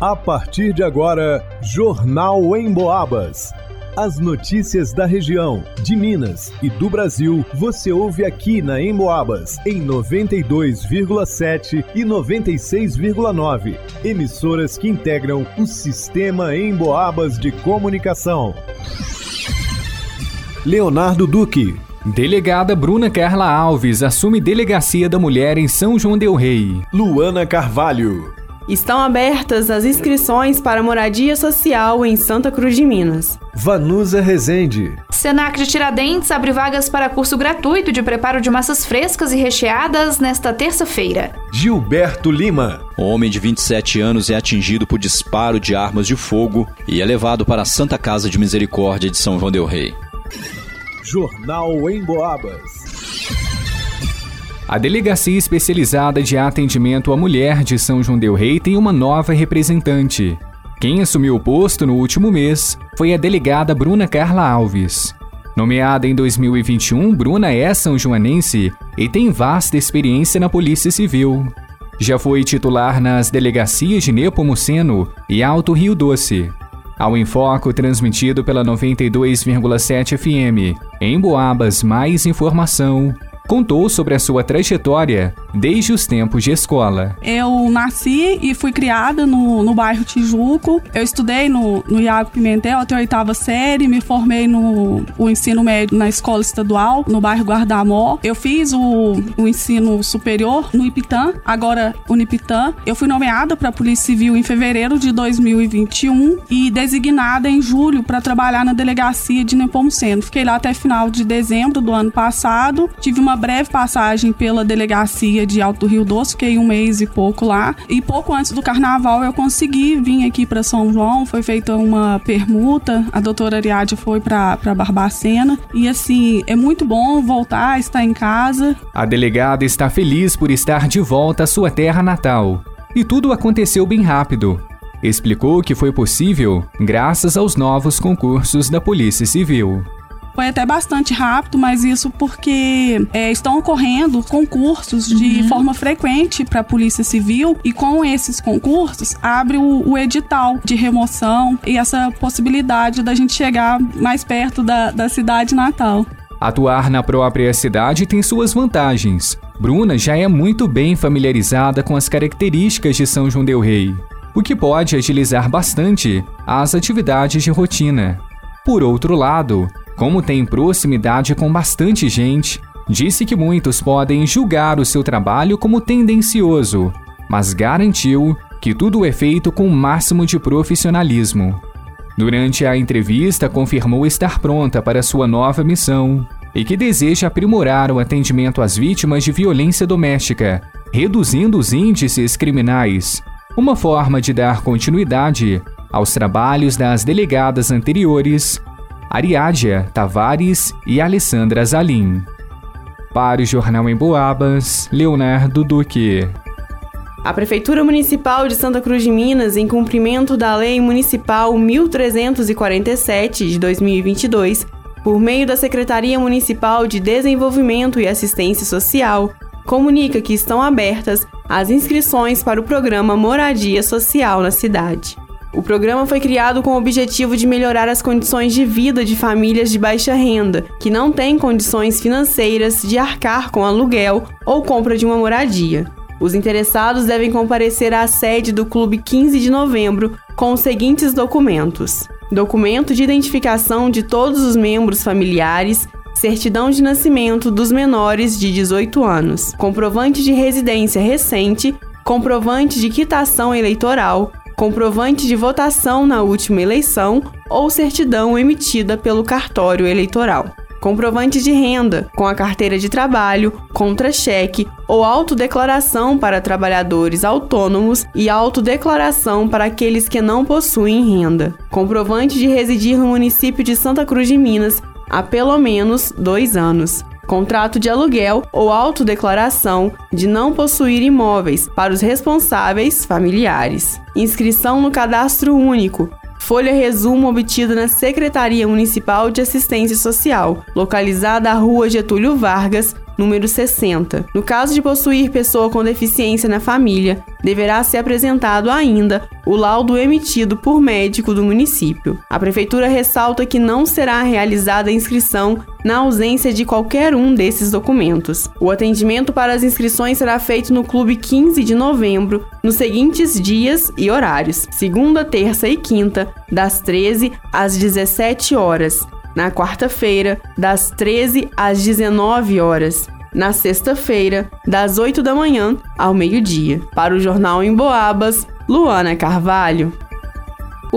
A partir de agora, Jornal em Boabas. As notícias da região, de Minas e do Brasil, você ouve aqui na Emboabas, em 92,7 e 96,9. Emissoras que integram o sistema Emboabas de comunicação. Leonardo Duque. Delegada Bruna Carla Alves assume Delegacia da Mulher em São João Del Rei. Luana Carvalho. Estão abertas as inscrições para moradia social em Santa Cruz de Minas. Vanusa Rezende. Senac de Tiradentes abre vagas para curso gratuito de preparo de massas frescas e recheadas nesta terça-feira. Gilberto Lima. O homem de 27 anos é atingido por disparo de armas de fogo e é levado para a Santa Casa de Misericórdia de São João del Rei. Jornal em Boabas. A Delegacia Especializada de Atendimento à Mulher de São João Del Rei tem uma nova representante. Quem assumiu o posto no último mês foi a delegada Bruna Carla Alves. Nomeada em 2021, Bruna é são joanense e tem vasta experiência na Polícia Civil. Já foi titular nas delegacias de Nepomuceno e Alto Rio Doce. Ao Enfoco, transmitido pela 92,7 FM. Em Boabas, mais informação contou sobre a sua trajetória desde os tempos de escola. Eu nasci e fui criada no, no bairro Tijuco. Eu estudei no, no Iago Pimentel até a oitava série, me formei no o ensino médio na escola estadual, no bairro Guardamó. Eu fiz o, o ensino superior no Ipitã, agora Unipitã. Eu fui nomeada para a Polícia Civil em fevereiro de 2021 e designada em julho para trabalhar na delegacia de Nepomuceno. Fiquei lá até final de dezembro do ano passado. Tive uma breve passagem pela delegacia de Alto Rio Doce, fiquei um mês e pouco lá. E pouco antes do carnaval eu consegui vir aqui para São João, foi feita uma permuta, a doutora Ariadne foi para Barbacena. E assim, é muito bom voltar, estar em casa. A delegada está feliz por estar de volta à sua terra natal. E tudo aconteceu bem rápido. Explicou que foi possível graças aos novos concursos da Polícia Civil. Foi até bastante rápido, mas isso porque é, estão ocorrendo concursos de uhum. forma frequente para a Polícia Civil e com esses concursos abre o, o, edital de remoção e essa possibilidade da gente chegar mais perto da, da cidade natal. Atuar na própria cidade tem suas vantagens. Bruna já é muito bem familiarizada com as características de São João Del Rei, o que pode agilizar bastante as atividades de rotina. Por outro lado, como tem proximidade com bastante gente, disse que muitos podem julgar o seu trabalho como tendencioso, mas garantiu que tudo é feito com o máximo de profissionalismo. Durante a entrevista, confirmou estar pronta para sua nova missão e que deseja aprimorar o atendimento às vítimas de violência doméstica, reduzindo os índices criminais, uma forma de dar continuidade aos trabalhos das delegadas anteriores Ariádia Tavares e Alessandra Zalim. Para o Jornal em Boabas, Leonardo Duque. A Prefeitura Municipal de Santa Cruz de Minas, em cumprimento da Lei Municipal 1347 de 2022, por meio da Secretaria Municipal de Desenvolvimento e Assistência Social, comunica que estão abertas as inscrições para o programa Moradia Social na cidade. O programa foi criado com o objetivo de melhorar as condições de vida de famílias de baixa renda, que não têm condições financeiras de arcar com aluguel ou compra de uma moradia. Os interessados devem comparecer à sede do Clube 15 de Novembro com os seguintes documentos: documento de identificação de todos os membros familiares, certidão de nascimento dos menores de 18 anos, comprovante de residência recente, comprovante de quitação eleitoral, comprovante de votação na última eleição ou certidão emitida pelo cartório eleitoral. Comprovante de renda, com a carteira de trabalho, contra-cheque ou autodeclaração para trabalhadores autônomos e autodeclaração para aqueles que não possuem renda. Comprovante de residir no município de Santa Cruz de Minas há pelo menos dois anos contrato de aluguel ou autodeclaração de não possuir imóveis para os responsáveis familiares, inscrição no cadastro único, folha resumo obtida na Secretaria Municipal de Assistência Social, localizada à Rua Getúlio Vargas, número 60. No caso de possuir pessoa com deficiência na família, deverá ser apresentado ainda o laudo emitido por médico do município. A prefeitura ressalta que não será realizada a inscrição na ausência de qualquer um desses documentos. O atendimento para as inscrições será feito no Clube 15 de novembro, nos seguintes dias e horários: segunda, terça e quinta, das 13 às 17 horas. Na quarta-feira, das 13 às 19 horas na sexta-feira, das 8 da manhã ao meio-dia. Para o Jornal em Boabas, Luana Carvalho.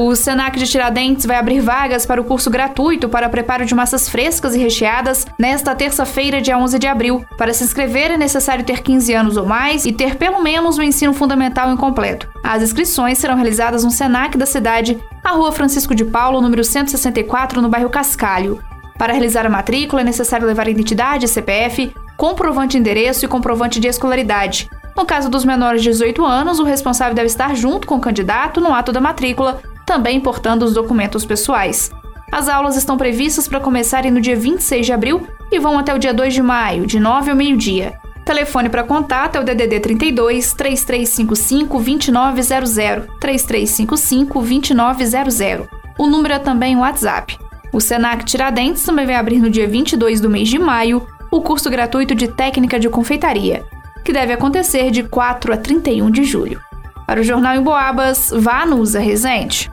O Senac de Tiradentes vai abrir vagas para o curso gratuito para preparo de massas frescas e recheadas nesta terça-feira, dia 11 de abril. Para se inscrever é necessário ter 15 anos ou mais e ter pelo menos o ensino fundamental incompleto. As inscrições serão realizadas no Senac da cidade, na rua Francisco de Paulo, número 164, no bairro Cascalho. Para realizar a matrícula é necessário levar identidade, CPF, comprovante de endereço e comprovante de escolaridade. No caso dos menores de 18 anos, o responsável deve estar junto com o candidato no ato da matrícula, também portando os documentos pessoais. As aulas estão previstas para começarem no dia 26 de abril e vão até o dia 2 de maio, de 9 ao meio-dia. Telefone para contato é o DDD 32 3355 2900 3355 2900. O número é também o WhatsApp. O Senac Tiradentes também vai abrir no dia 22 do mês de maio o curso gratuito de técnica de confeitaria, que deve acontecer de 4 a 31 de julho. Para o Jornal em Boabas, vá no Usa Resente.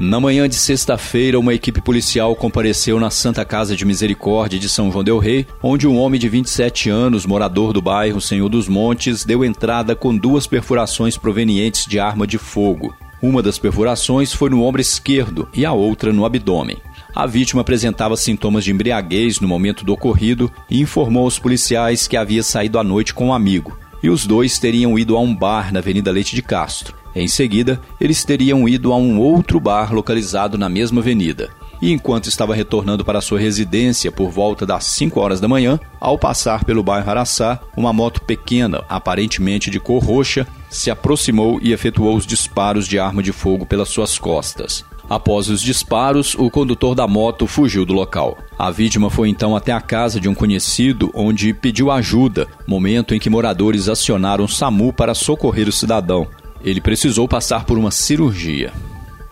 Na manhã de sexta-feira, uma equipe policial compareceu na Santa Casa de Misericórdia de São João del Rei, onde um homem de 27 anos, morador do bairro Senhor dos Montes, deu entrada com duas perfurações provenientes de arma de fogo. Uma das perfurações foi no ombro esquerdo e a outra no abdômen. A vítima apresentava sintomas de embriaguez no momento do ocorrido e informou aos policiais que havia saído à noite com um amigo e os dois teriam ido a um bar na Avenida Leite de Castro. Em seguida, eles teriam ido a um outro bar localizado na mesma avenida. E enquanto estava retornando para sua residência por volta das 5 horas da manhã, ao passar pelo bairro Araçá, uma moto pequena, aparentemente de cor roxa, se aproximou e efetuou os disparos de arma de fogo pelas suas costas. Após os disparos, o condutor da moto fugiu do local. A vítima foi então até a casa de um conhecido, onde pediu ajuda, momento em que moradores acionaram o SAMU para socorrer o cidadão. Ele precisou passar por uma cirurgia.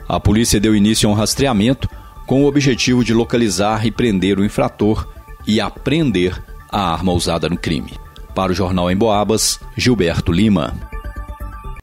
A polícia deu início a um rastreamento com o objetivo de localizar e prender o infrator e apreender a arma usada no crime. Para o Jornal em Boabas, Gilberto Lima.